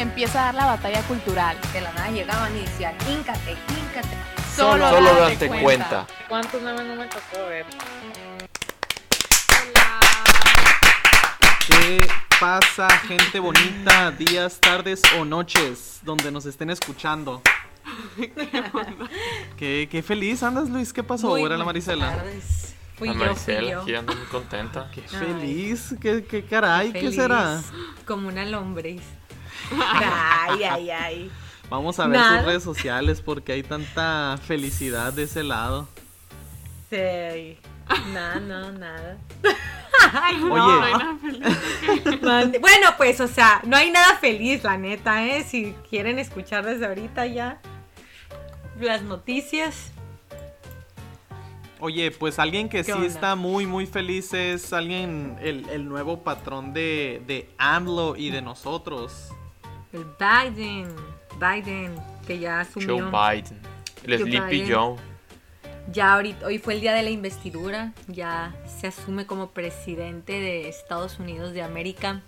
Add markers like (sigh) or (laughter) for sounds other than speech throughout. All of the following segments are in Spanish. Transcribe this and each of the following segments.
Empieza a dar la batalla cultural. De la nada llegaban y decían, híncate, híncate. Solo, Solo date date cuenta. cuenta. ¿Cuántos memes no me tocó ver? ¿Qué pasa, gente bonita? Días, tardes o noches, donde nos estén escuchando. (laughs) ¿Qué, qué feliz andas, Luis. ¿Qué pasó? Muy Era la Marisela. tardes. Fui La yo, fui Maricela yo. aquí muy contenta. Qué Ay. feliz. ¿Qué, qué caray? ¿Qué Feliz, será? Como una lombriz. Ay, ay, ay. Vamos a ver Nada. sus redes sociales porque hay tanta felicidad de ese lado. Sí. No, no, nada. (laughs) Ay, no. Oye, Mande- Bueno, pues, o sea, no hay nada feliz, la neta, ¿eh? Si quieren escuchar desde ahorita ya las noticias. oye, pues alguien que sí onda? está muy, muy feliz es alguien, el, el nuevo patrón de, de AMLO y de nosotros. El Biden, Biden, que ya Joe asumió. Biden. El Joe Sleepy Biden. Joe. Ya ahorita, hoy fue el día de la investidura, ya se asume como presidente de Estados Unidos de América.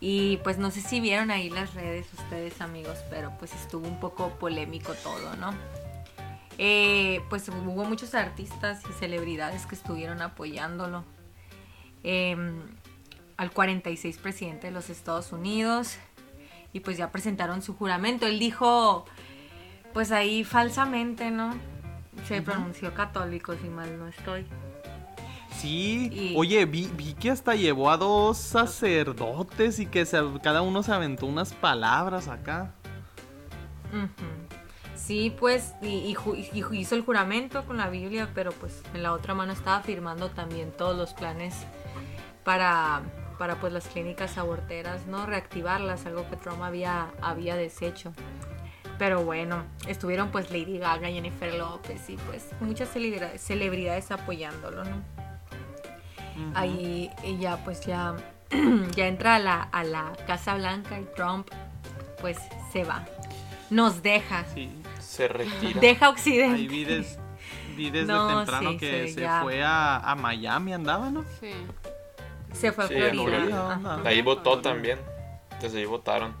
Y pues no sé si vieron ahí las redes ustedes amigos, pero pues estuvo un poco polémico todo, ¿no? Eh, pues hubo muchos artistas y celebridades que estuvieron apoyándolo. Em, al 46 presidente de los Estados Unidos. Y pues ya presentaron su juramento. Él dijo, pues ahí falsamente, ¿no? Se pronunció católico, si mal no estoy. Sí, Y- oye, vi, vi que hasta llevó a dos sacerdotes y que se- cada uno se aventó unas palabras acá. Sí, pues, y, hizo el juramento con la Biblia, pero pues en la otra mano estaba firmando también todos los planes para, para pues las clínicas aborteras, ¿no? Reactivarlas, algo que Trump había, había deshecho. Pero bueno, estuvieron pues Lady Gaga, Jennifer López y pues muchas celebridades, apoyándolo, ¿no? Ahí ella pues ya, (clears throat) ya entra a la, a la Casa Blanca y Trump pues se va. Nos deja. Sí, Se retira. Deja ahí Occidente. vi, des- vi desde No, temprano sí, que sí, se ya. fue a, a Miami, andaba, ¿no? Sí. Se fue a Sí, Florida. Ahí votó también. Desde ahí votaron.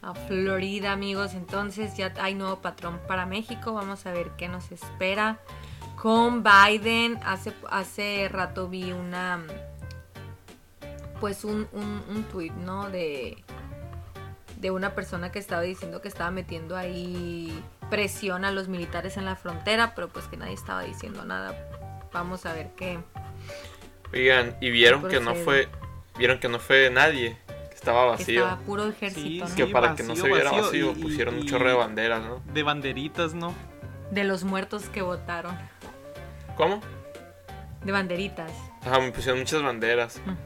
A Florida, amigos. Entonces ya hay nuevo patrón para México. Vamos a ver qué nos espera. Con Biden, hace, hace rato vi una. Pues un, un, un tweet, ¿no? De, de una persona que estaba diciendo que estaba metiendo ahí presión a los militares en la frontera, pero pues que nadie estaba diciendo nada. Vamos a ver qué. Oigan, y vieron que no fue. Vieron que no fue nadie. Que estaba vacío. estaba puro ejército, Sí, ¿no? que sí. para que no se viera vacío, vacío, y- pusieron y- un chorro de banderas, ¿no? De banderitas, ¿no? De los muertos que votaron. ¿Cómo? De banderitas. Ajá, me pusieron muchas banderas. Ujú.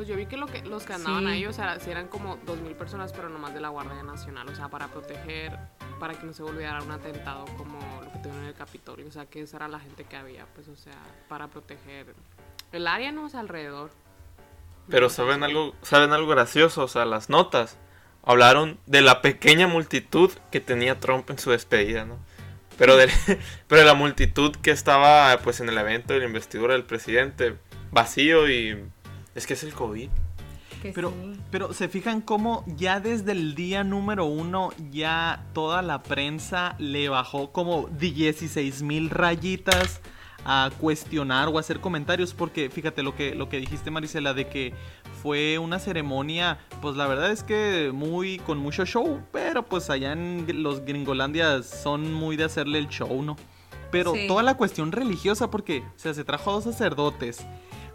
Pues yo vi que, lo que los que andaban Sí. ahí, o sea, eran como 2.000 personas, pero nomás de la Guardia Nacional, o sea, para proteger, para que no se volviera a un atentado como lo que tuvieron en el Capitolio, o sea, que esa era la gente que había, pues, o sea, para proteger el área, ¿no? O sea, alrededor. Pero ¿saben algo, ¿saben algo gracioso? O sea, las notas hablaron de la pequeña multitud que tenía Trump en su despedida, ¿no? Pero de, (laughs) pero de la multitud que estaba pues en el evento de la investidura del presidente, vacío y es que es el COVID. Que Pero, sí. pero se fijan cómo ya desde el día número uno ya toda la prensa le bajó como 16 mil rayitas a cuestionar o a hacer comentarios porque fíjate lo que, lo que dijiste Marisela de que fue una ceremonia pues la verdad es que muy con mucho show pero pues allá en los gringolandias son muy de hacerle el show no pero Sí. toda la cuestión religiosa porque o sea, se trajo a dos sacerdotes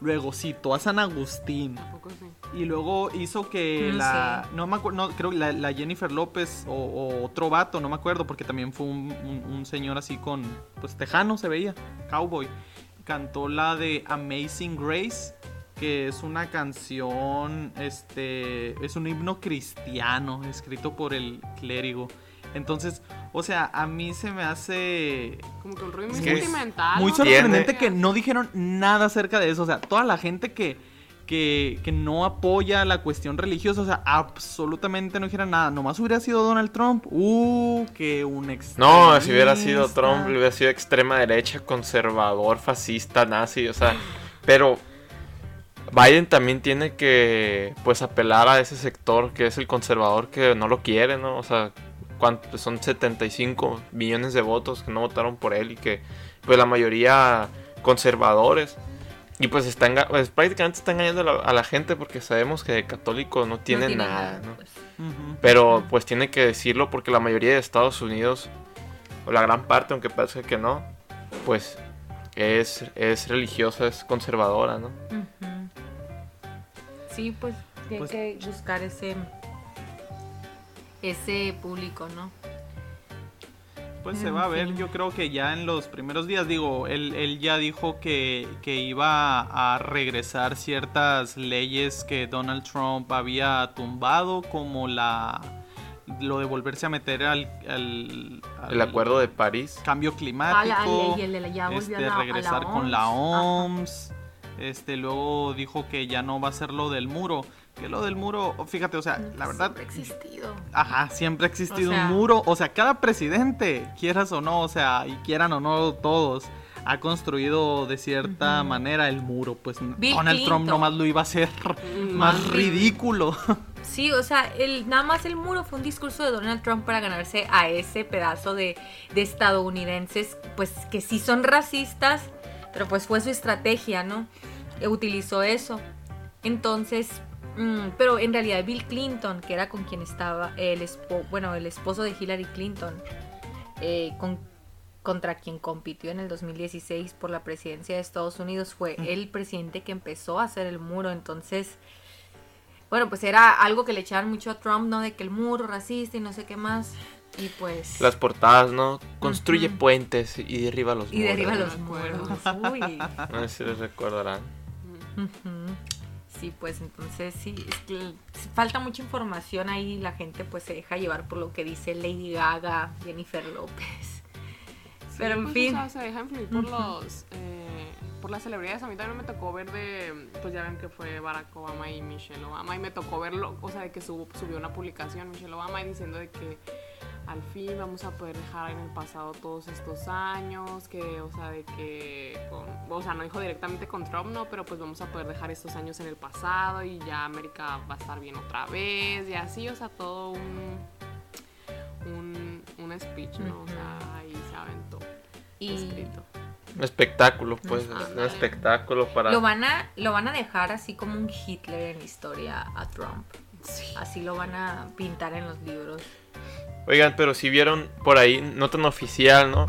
luego citó a San Agustín Tampoco sí. y luego hizo que Mm, la. No me acuerdo, no, creo que la, la Jennifer López o, o otro vato, no me acuerdo, porque también fue un, un- un señor así con. Pues tejano se veía, cowboy. Cantó la de Amazing Grace. que es una canción, este, es un himno cristiano escrito por el clérigo. Entonces, o sea, a mí se me hace Como que un rollo muy sentimental. muy ¿no? sorprendente Tiene- que no dijeron nada acerca de eso. O sea, toda la gente que, que, que no apoya la cuestión religiosa, o sea, absolutamente no dijeron nada. Nomás hubiera sido Donald Trump. Uh, que un extremista. No, si hubiera sido Trump, hubiera sido extrema derecha, conservador, fascista, nazi, o sea, pero Biden también tiene que, pues, apelar a ese sector que es el conservador que no lo quiere, ¿no? O sea, ¿cuántos? son 75 millones de votos que no votaron por él y que, pues, la mayoría conservadores. Y pues, está pues, prácticamente está engañando a la, a la gente porque sabemos que de católico no tiene, tiene nada, ¿no? pues. Pero pues tiene que decirlo porque la mayoría de Estados Unidos, o la gran parte, aunque parece que no, pues es, es religiosa, es conservadora, ¿no? Sí, pues hay Pues- que buscar ese ese público, ¿no? Pues se En va a ver, yo creo que ya en los primeros días, digo, él, él ya dijo que, que iba a regresar ciertas leyes que Donald Trump había tumbado, como la lo de volverse a meter al, al- El al acuerdo de París. cambio climático, la ley, el de la- ya este, a la- a la regresar con la OMS. OMS, este, luego dijo que ya no va a ser lo del muro, que lo del muro, fíjate, o sea, la verdad, Siempre ha existido. Ajá, siempre ha existido O sea- un muro. O sea, cada presidente, quieras o no, o sea, y quieran o no todos, ha construido de cierta manera el muro. Pues Bill Donald Trump Clinton. nomás lo iba a hacer (laughs) más Bill- ridículo. Sí, o sea, el, nada más el muro fue un discurso de Donald Trump para ganarse a ese pedazo de, de estadounidenses, pues que sí son racistas, pero pues fue su estrategia, ¿no? Utilizó eso. Entonces, mm, pero en realidad Bill Clinton, que era con quien estaba el esposo, bueno, el esposo de Hillary Clinton, eh, con- contra quien compitió en el 2016 por la presidencia de Estados Unidos, fue el presidente que empezó a hacer el muro, entonces bueno, pues era algo que le echaban mucho a Trump, ¿no? De que el muro racista y no sé qué más. Y pues... Las portadas, ¿no? Construye puentes y derriba los y muros. derriba ¿no? los muros. Uy. No sé si les recordarán. Sí, pues entonces sí, es que falta mucha información ahí. La gente pues se deja llevar por lo que dice Lady Gaga, Jennifer López. Pero en pues, fin. O sea, se deja influir por los. eh, por las celebridades. A mí también me tocó ver de. Pues ya ven que fue Barack Obama y Michelle Obama. Y me tocó verlo. O sea, de que subió una publicación Michelle Obama y diciendo de que al fin vamos a poder dejar en el pasado todos estos años. Que, o sea, de que. con- o sea, no dijo directamente con Trump, no. Pero pues vamos a poder dejar estos años en el pasado. Y ya América va a estar bien otra vez. Y así, o sea, todo un. Un, un speech, ¿no? O sea, ahí se aventó Y escrito. Un espectáculo, pues. Ajá. Un espectáculo para. lo van, a, lo van a dejar así como un Hitler en la historia a Trump. Sí. Así lo van a pintar en los libros. Oigan, pero si vieron por ahí, no tan oficial, ¿no?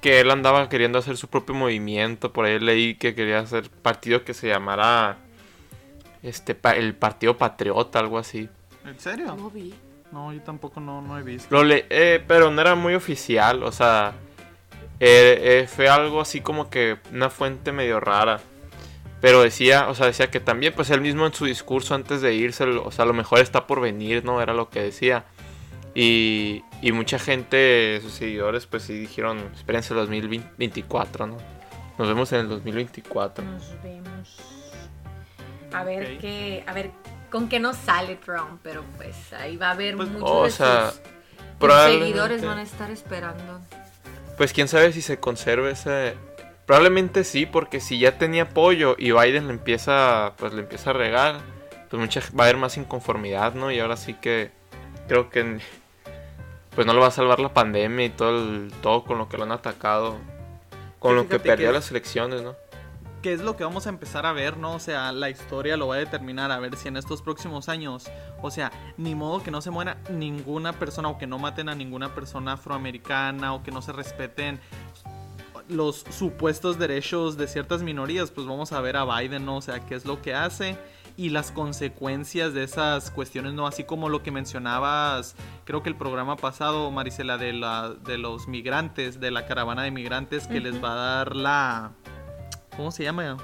Que él andaba queriendo hacer su propio movimiento. Por ahí leí que quería hacer partido que se llamara. Este, pa- el Partido Patriota, algo así. ¿En serio? No vi. No, yo tampoco no, no he visto. Lo le eh, pero no era muy oficial, o sea, eh, eh, fue algo así como que una fuente medio rara. Pero decía, o sea, decía que también, pues él mismo en su discurso antes de irse, o sea, lo mejor está por venir, ¿no? Era lo que decía. Y, y mucha gente, sus seguidores, pues sí dijeron, espérense el 2024, ¿no? Nos vemos en el 2024. Nos vemos. A ver qué, a ver con qué nos sale Trump, pero pues ahí va a haber Pues, muchos o de sea, sus- seguidores van a estar esperando. Pues quién sabe si se conserve ese. Probablemente sí, porque si ya tenía apoyo y Biden le empieza, pues le empieza a regar, pues mucha va a haber más inconformidad, ¿no? Y ahora sí que creo que pues no lo va a salvar la pandemia y todo el, todo con lo que lo han atacado, con Sí, lo que perdió que- las elecciones, ¿no? ¿Qué es lo que vamos a empezar a ver, no? O sea, la historia lo va a determinar a ver si en estos próximos años, o sea, ni modo que no se muera ninguna persona o que no maten a ninguna persona afroamericana o que no se respeten los supuestos derechos de ciertas minorías, pues vamos a ver a Biden, ¿no? O sea, qué es lo que hace y las consecuencias de esas cuestiones, ¿no? Así como lo que mencionabas, creo que el programa pasado, Marisela, de, la, de los migrantes, de la caravana de migrantes que les va a dar la... ¿Cómo se llama?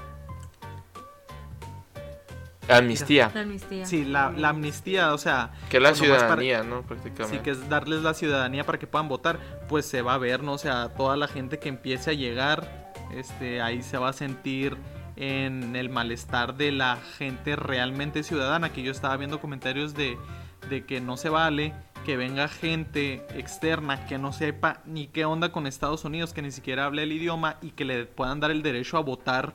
amnistía, La amnistía. Sí, la, la amnistía, o sea, que es la para- ciudadanía, ¿no? Prácticamente. Sí, que es darles la ciudadanía para que puedan votar, pues se va a ver, ¿no? O sea, toda la gente que empiece a llegar, este, ahí se va a sentir en el malestar de la gente realmente ciudadana, que yo estaba viendo comentarios de, de que no se vale que venga gente externa que no sepa ni qué onda con Estados Unidos, que ni siquiera hable el idioma y que le puedan dar el derecho a votar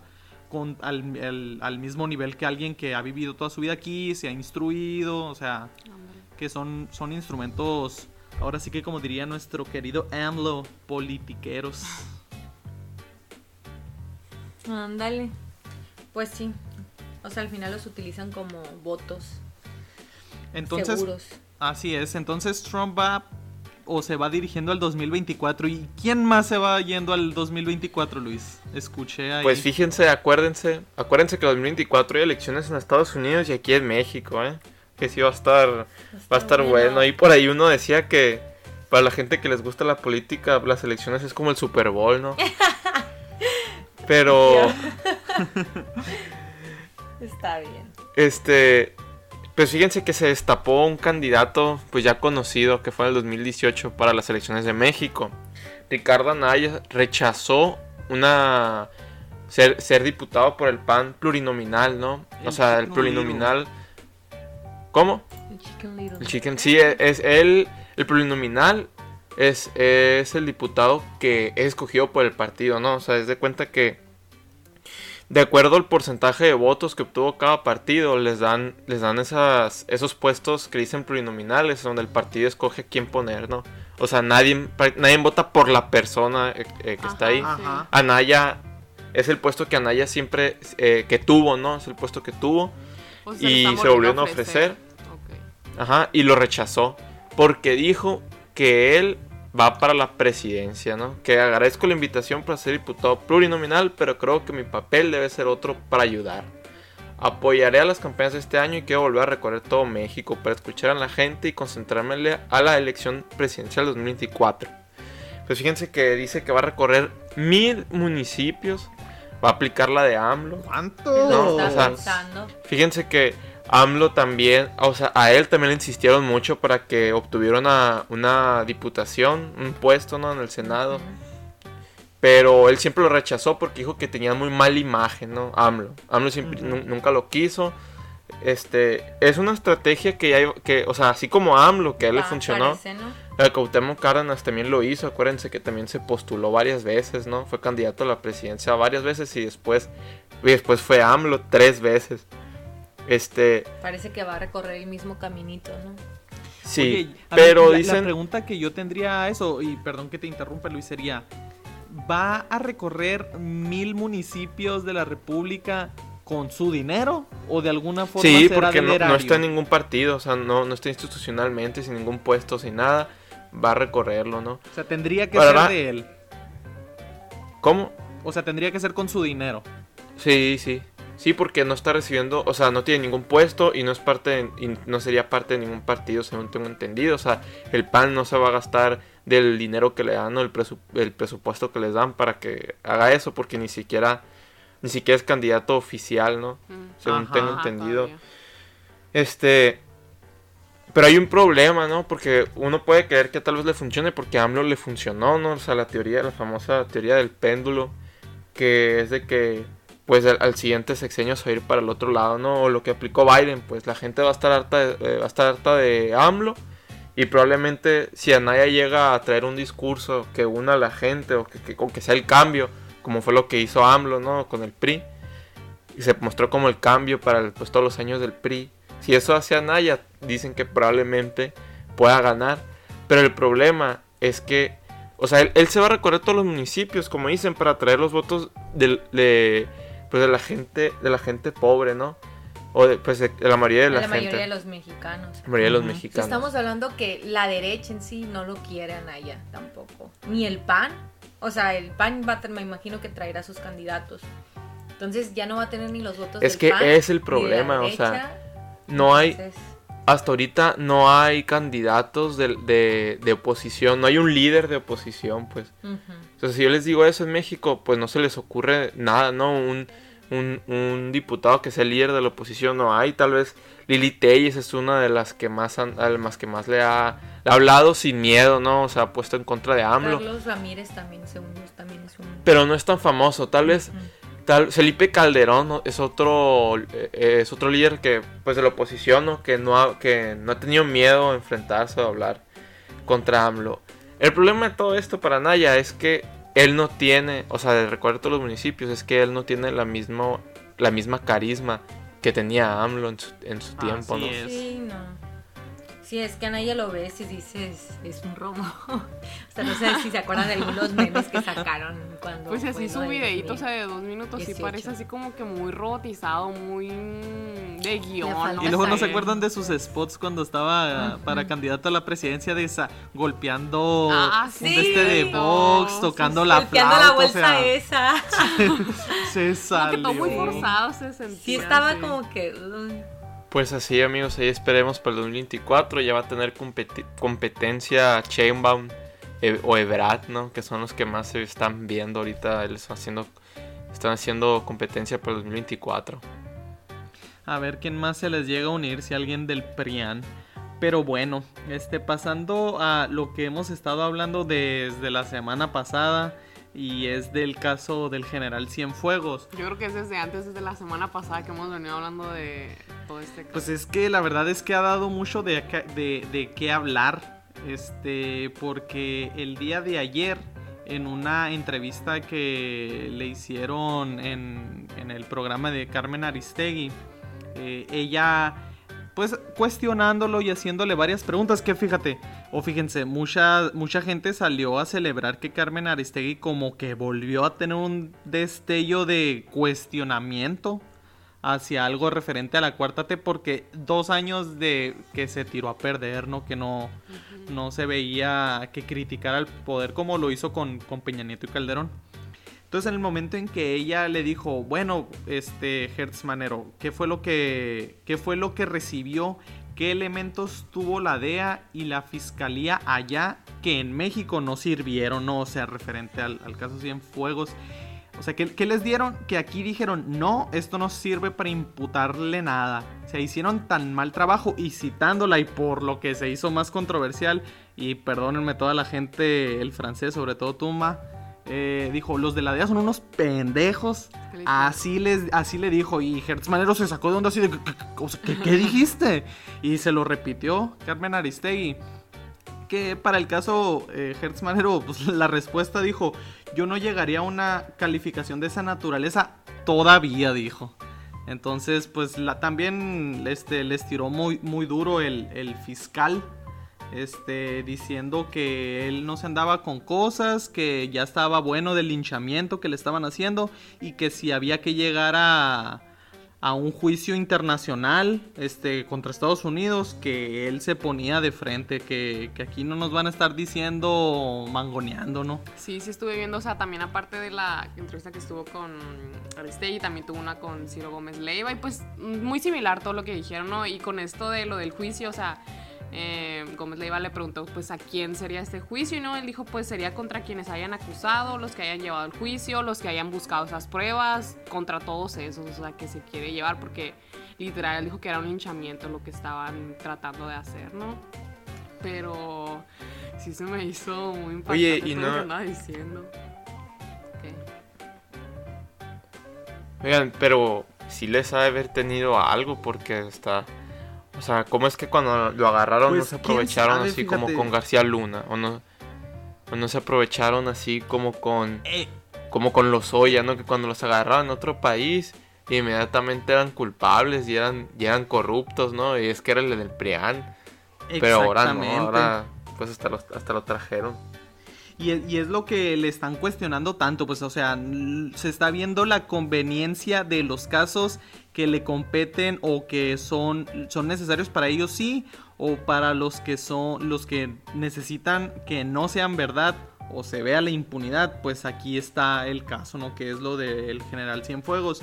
con, al, al- al mismo nivel que alguien que ha vivido toda su vida aquí, se ha instruido, o sea, que son, son instrumentos, ahora sí que como diría nuestro querido AMLO, politiqueros. Ándale. Pues sí. O sea, al final los utilizan como votos Entonces, seguros. así es, entonces Trump va o se va dirigiendo al 2024. ¿Y quién más se va yendo al 2024, Luis? Escuché ahí. Pues fíjense, acuérdense, acuérdense que en 2024 hay elecciones en Estados Unidos y aquí en México, ¿eh? Que sí va a estar, va a estar bueno. Y por ahí uno decía que para la gente que les gusta la política, las elecciones es como el Super Bowl, ¿no? (laughs) Pero, (laughs) Está bien. este, pues fíjense que se destapó un candidato, pues ya conocido, que fue en el 2018 para las elecciones de México. Ricardo Anaya rechazó una ser, ser diputado por el PAN plurinominal, ¿no? o sea, el plurinominal. ¿Cómo? El Chicken Little. El Chicken, sí, es, es el, el plurinominal es, es el diputado que es escogido por el partido, ¿no? O sea, es de cuenta que de acuerdo al porcentaje de votos que obtuvo cada partido, les dan, les dan esas, esos puestos que dicen plurinominales, donde el partido escoge a quién poner, ¿no? O sea, nadie, nadie vota por la persona eh, eh, que está ahí. Ajá. Anaya es el puesto que Anaya siempre, eh, que tuvo, ¿no? Es el puesto que tuvo. O Y se volvieron a ofrecer. Ajá, y lo rechazó. Porque dijo que él va para la presidencia, ¿no? Que agradezco la invitación para ser diputado plurinominal, pero creo que mi papel debe ser otro para ayudar. Apoyaré a las campañas de este año y quiero volver a recorrer todo México para escuchar a la gente y concentrarme a la elección presidencial 2024. Pues fíjense que dice que va a recorrer mil municipios, va a aplicar la de AMLO. ¿Cuánto? No, Está o sea. Fíjense que AMLO también, o sea, a él también le insistieron mucho para que obtuviera una, una diputación, un puesto, ¿no? En el Senado. Pero él siempre lo rechazó porque dijo que tenía muy mala imagen, ¿no? AMLO. AMLO siempre, nu- nunca lo quiso. Este, es una estrategia que, ya, que, o sea, así como AMLO, que a él le funcionó. parece, ¿no? El Cuauhtémoc Cárdenas también lo hizo, acuérdense que también se postuló varias veces, ¿no? Fue candidato a la presidencia varias veces y después, y después fue AMLO tres veces. Este, Parece que va a recorrer el mismo caminito, ¿no? sí, Oye, a mí pero la- La dicen, pregunta que yo tendría a eso, y perdón que te interrumpa Luis, sería, ¿va a recorrer mil municipios de la República con su dinero? ¿O de alguna forma sí, será porque no, está en ningún partido, o sea, no, no está institucionalmente, sin ningún puesto, sin nada, va a recorrerlo, ¿no? O sea, tendría que ser de él. ¿Cómo? O sea, tendría que ser con su dinero. Sí, sí. Sí, porque no está recibiendo, o sea, no tiene ningún puesto y no es parte de- y no sería parte de ningún partido, según tengo entendido. O sea, el PAN no se va a gastar del dinero que le dan o el, presu- el presupuesto que les dan para que haga eso, porque ni siquiera, ni siquiera es candidato oficial, ¿no? Mm. Según Ajá. tengo entendido. todavía. Este. Pero hay un problema, ¿no? Porque uno puede creer que tal vez le funcione porque a AMLO le funcionó, ¿no? O sea, la teoría, la famosa teoría del péndulo, que es de que, pues, al, al siguiente sexenio se va a ir para el otro lado, ¿no? O lo que aplicó Biden, pues la gente va a estar harta de, eh, va a estar harta de AMLO y probablemente si Anaya llega a traer un discurso que una a la gente o que, que- que sea el cambio, como fue lo que hizo AMLO, ¿no? Con el PRI, y se mostró como el cambio para pues, todos los años del PRI. Si eso hace Anaya, dicen que probablemente pueda ganar. Pero el problema es que, o sea, él, se va a recorrer todos los municipios, como dicen, para atraer los votos de, pues, de la gente, de la gente pobre, ¿no? O de, pues, de, de la mayoría de la, la gente. mayoría de los mexicanos. la mayoría de los mexicanos. Estamos hablando que la derecha en sí no lo quiere a Naya tampoco. Ni el PAN. O sea, el PAN va a, me imagino que traerá sus candidatos. Entonces ya no va a tener ni los votos Es del que PAN, es el ni de la problema, o sea. No hay, Entonces, hasta ahorita no hay candidatos de, de, de oposición, no hay un líder de oposición, pues. ujú. Entonces, si yo les digo eso en México, pues no se les ocurre nada, ¿no? Un, un, un diputado que sea el líder de la oposición, no hay. Tal vez Lili Telles es una de las que más, han- las que más le ha, le ha hablado sin miedo, ¿no? O sea, ha puesto en contra de AMLO. Carlos Ramírez también, según yo, también es un... Pero no es tan famoso. Tal vez. Tal, Felipe Calderón ¿no? es otro eh, es otro líder que pues de la oposición ¿no? que no ha, que no ha tenido miedo a enfrentarse o a hablar contra AMLO. El problema de todo esto para Naya es que él no tiene, o sea, de recuerdo todos los municipios, es que él no tiene la misma la misma carisma que tenía AMLO en su, en su tiempo, Así ¿no? es. Sí, no. Sí, es que a nadie lo ves y dices, es un romo. (laughs) o sea, no sé si se acuerdan de algunos (laughs) memes que sacaron cuando... Pues así su videíto, o 2000. sea, de dos minutos, sí 18. parece así como que muy robotizado, muy de guion. Y luego no se acuerdan de sus spots cuando estaba para candidato a la presidencia de esa golpeando Ah, un sí. de este de Sí, tocando sí, la Golpeando flauta, la o bolsa sea, esa. (laughs) se Como que todo muy salió. forzado se sentía. Sí, estaba sí. como que... Pues así amigos, ahí esperemos para el 2024, ya va a tener competencia Chainbound eh, o Ebrard, ¿no? Que son los que más se están viendo ahorita, están haciendo, están haciendo competencia para el 2024. A ver quién más se les llega a unir, si alguien del PRIAN. Pero bueno, este pasando a lo que hemos estado hablando desde la semana pasada y es del caso del general Cienfuegos. Yo creo que es desde antes, desde la semana pasada que hemos venido hablando de todo este caso. Pues es que la verdad es que ha dado mucho de, de qué hablar. Este, porque el día de ayer, en una entrevista que le hicieron en, en el programa de Carmen Aristegui, eh, ella, pues cuestionándolo y haciéndole varias preguntas. Que fíjate, o fíjense, mucha, mucha gente salió a celebrar que Carmen Aristegui, como que volvió a tener un destello de cuestionamiento hacia algo referente a la cuarta T porque dos años de que se tiró a perder, ¿no? Que no, no se veía que criticara al poder como lo hizo con, con Peña Nieto y Calderón. Entonces en el momento en que ella le dijo, bueno, este Hertz Manero, ¿qué fue lo que, qué fue lo que recibió? ¿Qué elementos tuvo la DEA y la fiscalía allá que en México no sirvieron? No, o sea, referente al, al caso Cienfuegos. O sea, ¿qué, qué les dieron? Que aquí dijeron, no, esto no sirve para imputarle nada. Se hicieron tan mal trabajo y citándola y por lo que se hizo más controversial, y perdónenme toda la gente, el francés, sobre todo Tumba, eh, dijo, los de la DEA son unos pendejos. Así, les, así le dijo y Hertz Manero se sacó de onda así de, ¿qué, qué- o sea, ¿qué- qué (laughs) dijiste? Y se lo repitió Carmen Aristegui que para el caso eh, Hertz Manero, pues la respuesta dijo, yo no llegaría a una calificación de esa naturaleza todavía, dijo. Entonces, pues la, también este, les tiró muy, muy duro el, el fiscal, este, diciendo que él no se andaba con cosas, que ya estaba bueno del linchamiento que le estaban haciendo y que si había que llegar a, a un juicio internacional este, contra Estados Unidos, que él se ponía de frente, que, que aquí no nos van a estar diciendo mangoneando, ¿no? Sí, sí estuve viendo, o sea, también aparte de la entrevista que estuvo con Aristegui, también tuvo una con Ciro Gómez Leiva y pues muy similar todo lo que dijeron, ¿no? Y con esto de lo del juicio, o sea, eh, Gómez Leiva le preguntó pues a quién sería este juicio y no, él dijo pues sería contra quienes hayan acusado, los que hayan llevado el juicio, los que hayan buscado esas pruebas, contra todos esos, o sea, que se quiere llevar porque literal él dijo que era un linchamiento lo que estaban tratando de hacer, ¿no? Pero sí se me hizo muy impactante Oye, y todo lo no- que andaba diciendo. Oigan, pero sí les ha de haber tenido algo porque está... O sea, ¿cómo es que cuando lo agarraron Pues, no se quién aprovecharon sabe, así como con García Luna? ¿O no, o no se aprovecharon así como con... Eh, como con los Oya, ¿no? Que cuando los agarraron en otro país, inmediatamente eran culpables y eran, y eran corruptos, ¿no? Y es que era el del PRIAN. Pero ahora no, ahora pues hasta lo, hasta lo trajeron. Y es, y es lo que le están cuestionando tanto, pues, o sea, se está viendo la conveniencia de los casos que le competen o que son, son necesarios para ellos, sí, o para los que son, los que necesitan que no sean verdad o se vea la impunidad, pues aquí está el caso, ¿no? Que es lo del general Cienfuegos.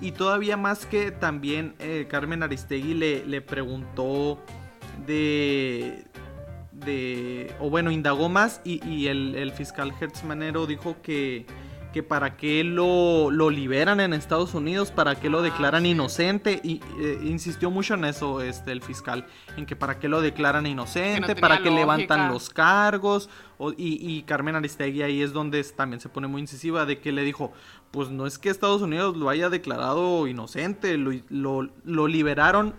Y todavía más que también eh, Carmen Aristegui le, le preguntó de, de, o bueno, indagó más y, y el, el fiscal Hertz Manero dijo que, que para qué lo, lo liberan en Estados Unidos, para qué lo Ah, declaran sí. inocente, y eh, insistió mucho en eso este, el fiscal, en que para qué lo declaran inocente, para qué levantan los cargos, o- y, y Carmen Aristegui ahí es donde también se pone muy incisiva, de que le dijo, pues no es que Estados Unidos lo haya declarado inocente, lo, lo, lo liberaron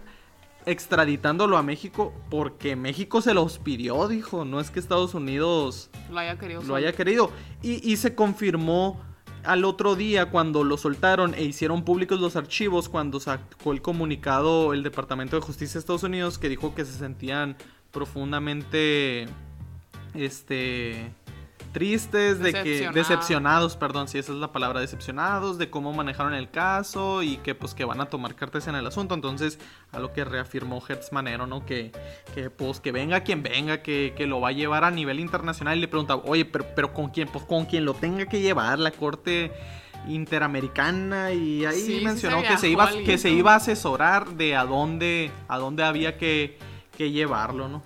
extraditándolo a México porque México se los pidió, dijo, no es que Estados Unidos Lo haya querido. lo haya querido. Y, y se confirmó al otro día cuando lo soltaron e hicieron públicos los archivos, cuando sacó el comunicado el Departamento de Justicia de Estados Unidos que dijo que se sentían profundamente este tristes de que Decepcionados. perdón, si esa es la palabra, decepcionados de cómo manejaron el caso y que pues que van a tomar cartas en el asunto. Entonces, a lo que reafirmó Hertz Manero, ¿no? Que, que pues que venga quien venga, que, que lo va a llevar a nivel internacional y le pregunta, oye, pero, pero con quién, pues con quien lo tenga que llevar, la corte interamericana y ahí Sí, sí mencionó se que se iba alguien, que se iba a asesorar de a dónde a dónde había que, que llevarlo, ¿no?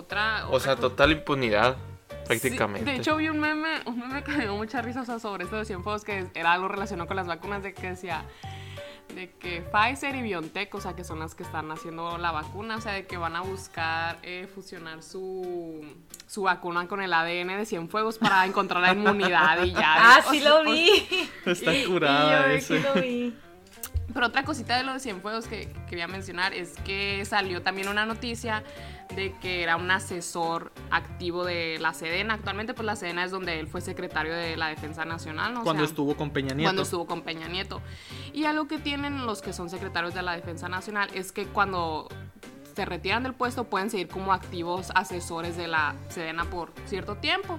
Otra, O sea, otra total impunidad, Sí, prácticamente. de hecho, vi un meme, un meme que me dio mucha risa o sea, sobre esto de Cienfuegos, que era algo relacionado con las vacunas, de que decía de que Pfizer y BioNTech, o sea, que son las que están haciendo la vacuna, o sea, de que van a buscar eh, fusionar su, su vacuna con el ADN de Cienfuegos para (laughs) encontrar la inmunidad y ya. Ah, sí (laughs) lo vi. Está curada sí lo vi. Pero otra cosita de lo de Cienfuegos que que quería mencionar es que salió también una noticia de que era un asesor activo de la Sedena. Actualmente, pues la Sedena es donde él fue secretario de la Defensa Nacional, ¿no? O Cuando sea, estuvo con Peña Nieto. Cuando estuvo con Peña Nieto. Y algo que tienen los que son secretarios de la Defensa Nacional es que cuando se retiran del puesto pueden seguir como activos asesores de la Sedena por cierto tiempo.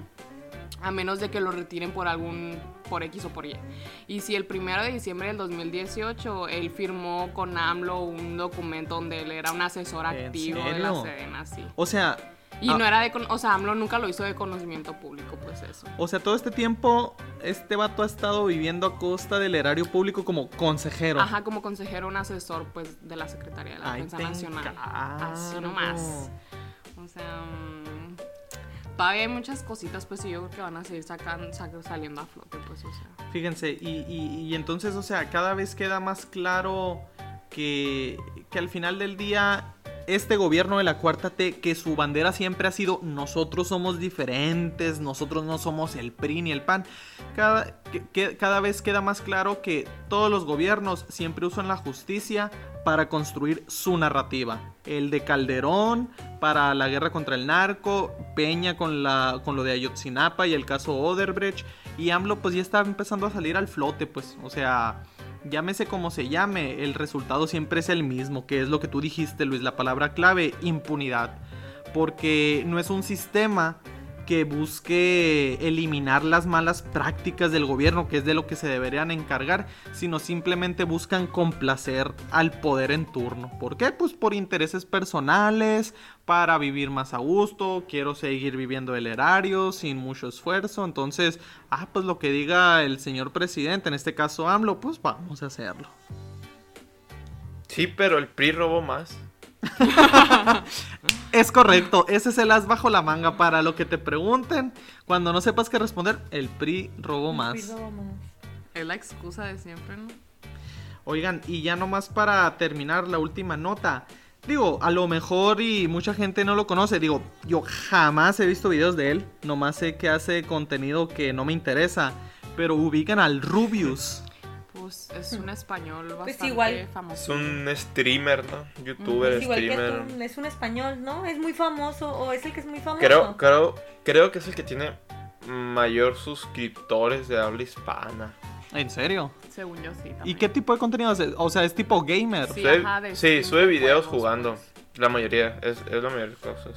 A menos de que lo retiren por algún, por X o por Y. Y si el primero de diciembre del 2018 él firmó con AMLO un documento donde él era un asesor ¿En activo de la? Sedena, sí. O sea, Y Ah. no era de, o sea, AMLO nunca lo hizo de conocimiento público, pues eso. o sea, todo este tiempo este vato ha estado viviendo a costa del erario público como consejero. Ajá, como consejero, un asesor, pues, de la Secretaría de la Defensa Nacional. Así nomás. O sea, mm, todavía hay muchas cositas, pues, y yo creo que van a seguir sacan, sac- saliendo a flote, pues, o sea. Fíjense, y, y- y entonces, o sea, cada vez queda más claro que, que al final del día este gobierno de la cuarta T, que su bandera siempre ha sido nosotros somos diferentes, nosotros no somos el PRI ni el PAN, cada, que- cada vez queda más claro que todos los gobiernos siempre usan la justicia para construir su narrativa. El de Calderón para la guerra contra el narco, Peña con, la, con lo de Ayotzinapa y el caso Oderbrecht, y AMLO pues ya está empezando a salir al flote, pues, o sea, llámese como se llame, el resultado siempre es el mismo, que es lo que tú dijiste, Luis, la palabra clave, impunidad. Porque no es un sistema que busque eliminar las malas prácticas del gobierno, que es de lo que se deberían encargar, sino simplemente buscan complacer al poder en turno. ¿Por qué? Pues por intereses personales, para vivir más a gusto, quiero seguir viviendo el erario sin mucho esfuerzo, entonces, ah, pues lo que diga el señor presidente, en este caso AMLO, pues vamos a hacerlo. Sí, pero el PRI robó más. (laughs) Es correcto, ese es el as bajo la manga para lo que te pregunten. Cuando no sepas qué responder, el PRI robó más. Es la excusa de siempre, ¿no? Oigan, y ya nomás para terminar la última nota. Digo, a lo mejor y mucha gente no lo conoce. Digo, yo jamás he visto videos de él. Nomás sé que hace contenido que no me interesa. Pero ubican al Rubius. Pues es un español bastante Pues igual. Es famoso. un streamer, ¿no? Youtuber, Es igual que streamer. tú, es un español, ¿no? Es muy famoso, o es el que es muy famoso. Creo, creo, creo que es el que tiene mayor suscriptores de habla hispana. ¿En serio? Según yo sí. ¿Y qué tipo de contenido hace? O sea, es tipo gamer. Sí, Sube- ajá, sí, videos juegos, jugando. pues. La mayoría, es, es la mayoría de cosas.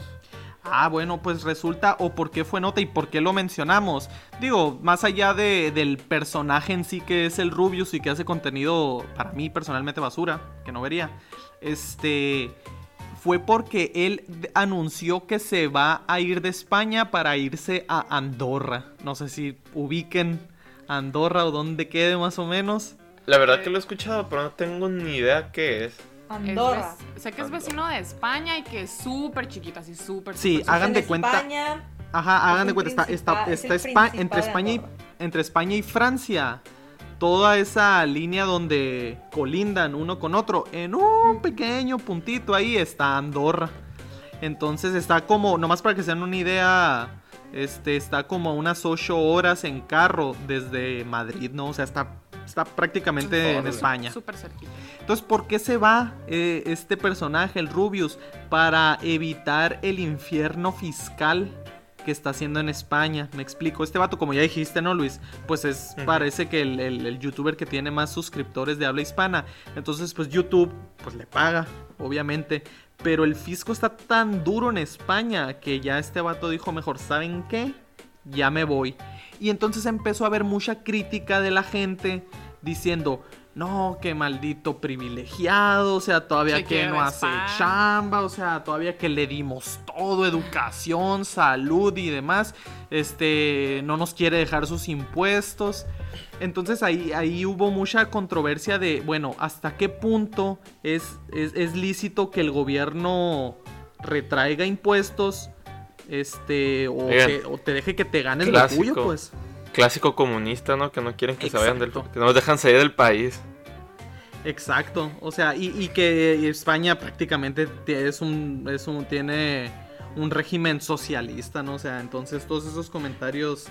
Ah, bueno, pues resulta, o por qué fue nota y por qué lo mencionamos. Digo, más allá de- del personaje en sí que es el Rubius y que hace contenido, para mí personalmente basura, que no vería. Este. Fue porque él anunció que se va a ir de España para irse a Andorra. No sé si ubiquen Andorra o dónde quede más o menos. La verdad que lo he escuchado, pero no tengo ni idea qué es. Es Andorra. vec- sé que es vecino de España y que es súper chiquito, así súper Sí, hagan de cuenta- España, Ajá, hagan de cuenta, está, está, principal- es está el Espa- principal entre, de España y, entre España y Francia. Toda esa línea donde colindan uno con otro, en un pequeño puntito ahí está Andorra. Entonces está como, nomás para que se den una idea, este está como a unas 8 horas en carro desde Madrid, ¿no? O sea, está, está prácticamente en. España. Súper cerquita. Entonces, ¿por qué se va eh, este personaje, el Rubius? Para evitar el infierno fiscal que está haciendo en España. Me explico. Este vato, como ya dijiste, ¿no, Luis? Pues es, parece que el, el- el youtuber que tiene más suscriptores de habla hispana. Entonces, pues YouTube, pues le paga, obviamente. Pero el fisco está tan duro en España que ya este vato dijo, mejor, ¿saben qué? Ya me voy. Y entonces empezó a haber mucha crítica de la gente diciendo, no, qué maldito privilegiado, o sea, todavía que no hace chamba, o sea, todavía que le dimos todo, educación, salud y demás, este, no nos quiere dejar sus impuestos. Entonces ahí, ahí hubo mucha controversia de, bueno, hasta qué punto es, es, es lícito que el gobierno retraiga impuestos, este, o, te deje que te ganes clásico. lo tuyo, pues. Clásico comunista, ¿no? Que no quieren que se vayan del... Exacto. Que no nos dejan salir del país. Exacto, o sea, y, y que España prácticamente es un, es un, tiene un régimen socialista, ¿no? O sea, entonces todos esos comentarios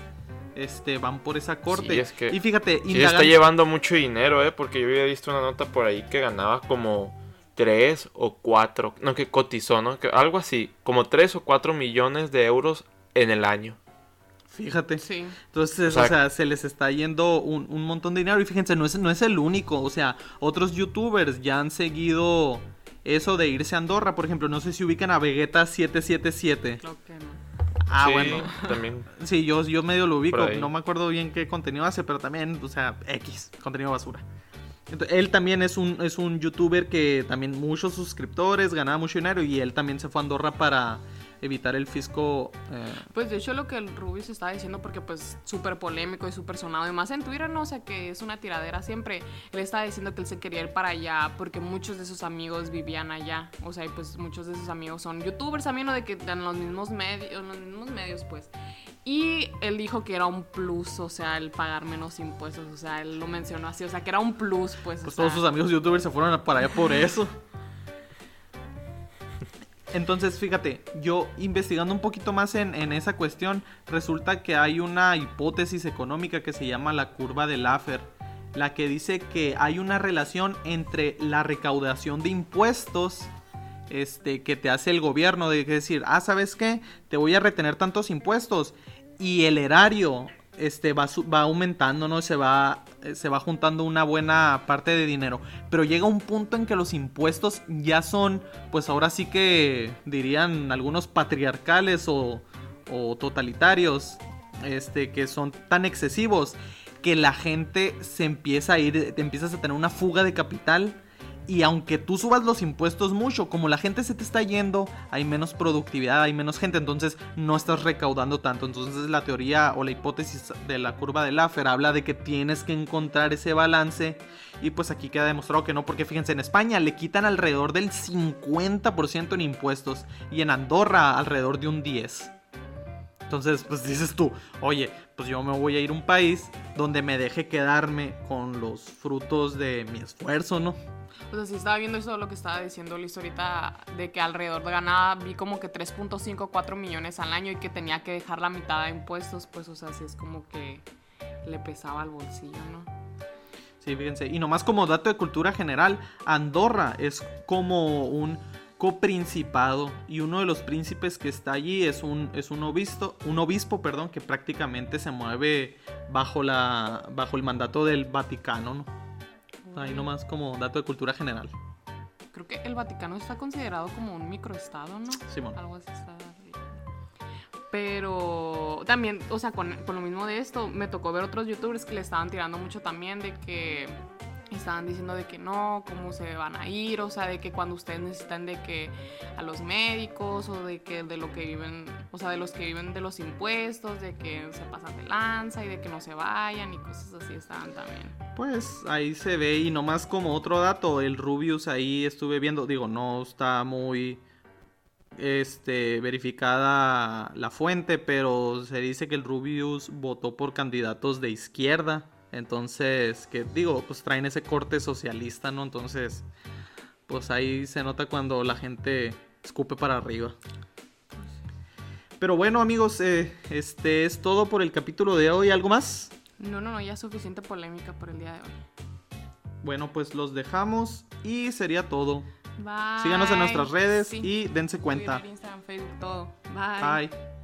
este, van por esa corte. Sí, es que- y fíjate, Sí, está llevando mucho dinero, ¿eh? Porque yo había visto una nota por ahí que ganaba como 3 o 4, no, que cotizó, ¿no? Que algo así, como 3 o 4 millones de euros en el año. fíjate. Sí. Entonces, O o sea- se les está yendo un, un montón de dinero. Y fíjense, no es, no es el único. O sea, otros youtubers ya han seguido eso de irse a Andorra. Por ejemplo, no sé si ubican a Vegeta 777. Creo que no. Ah, Sí, bueno. También. Sí, yo, yo medio lo ubico. No me acuerdo bien qué contenido hace, pero también, o sea, X, contenido basura. Él también es un, es un youtuber que también muchos suscriptores, ganaba mucho dinero y él también se fue a Andorra para evitar el fisco. eh, Pues de hecho lo que el Rubius estaba diciendo, porque pues súper polémico y súper sonado, y más en Twitter, no o sea que es una tiradera siempre. Él estaba diciendo que él se quería ir para allá porque muchos de sus amigos vivían allá. O sea, y pues muchos de sus amigos son youtubers también, o de que en los mismos medios, en los mismos medios, pues. Y él dijo que era un plus, o sea, el pagar menos impuestos, o sea, él lo mencionó así, o sea, que era un plus, pues. o Pues sea. todos sus amigos youtubers se fueron para allá por eso. Entonces, fíjate, yo investigando un poquito más en, en esa cuestión, resulta que hay una hipótesis económica que se llama la curva de Laffer, la que dice que hay una relación entre la recaudación de impuestos este, que te hace el gobierno, de decir, ah, ¿sabes qué? Te voy a retener tantos impuestos y el erario este, va, va aumentando, ¿no? Se va, eh, se va juntando una buena parte de dinero. Pero llega un punto en que los impuestos ya son, pues ahora sí que dirían algunos patriarcales o, o totalitarios, este, que son tan excesivos que la gente se empieza a ir, te empiezas a tener una fuga de capital. Y aunque tú subas los impuestos mucho, como la gente se te está yendo, hay menos productividad, hay menos gente, entonces no estás recaudando tanto. Entonces la teoría o la hipótesis de la curva de Laffer habla de que tienes que encontrar ese balance. Y pues aquí queda demostrado que no, porque fíjense, en España le quitan alrededor del 50% en impuestos y en Andorra alrededor de un 10%. Entonces, pues dices tú, oye, pues yo me voy a ir a un país donde me deje quedarme con los frutos de mi esfuerzo, ¿no? O sea, sí estaba viendo eso lo que estaba diciendo Luis ahorita, de que alrededor de ganaba, vi como que 3.5, 4 millones al año y que tenía que dejar la mitad de impuestos, pues, o sea, sí es como que le pesaba al bolsillo, ¿no? Sí, fíjense. Y nomás como dato de cultura general, Andorra es como un coprincipado y uno de los príncipes que está allí es un, es un obispo, un obispo, perdón, que prácticamente se mueve bajo la bajo el mandato del Vaticano, ¿no? Ahí nomás como dato de cultura general. Creo que el Vaticano está considerado como un microestado, ¿no? Simón. Algo así está. Pero también, o sea, con, con lo mismo de esto, me tocó ver otros youtubers que le estaban tirando mucho también de que estaban diciendo de que no, cómo se van a ir, o sea, de que cuando ustedes necesitan de que a los médicos o de que de lo que viven, o sea, de los que viven de los impuestos, de que se pasan de lanza y de que no se vayan y cosas así estaban también. Pues ahí se ve y nomás como otro dato, el Rubius ahí estuve viendo, digo, no está muy este, verificada la fuente, pero se dice que el Rubius votó por candidatos de izquierda. Entonces, que digo, pues traen ese corte socialista, ¿no? Entonces, pues ahí se nota cuando la gente escupe para arriba. Pero bueno, amigos, eh, este es todo por el capítulo de hoy. ¿Algo más? No, no, no, ya es suficiente polémica por el día de hoy. Bueno, pues los dejamos y sería todo. Bye. Síganos en nuestras redes Sí. y dense cuenta. Instagram, Facebook, todo. Bye. Bye.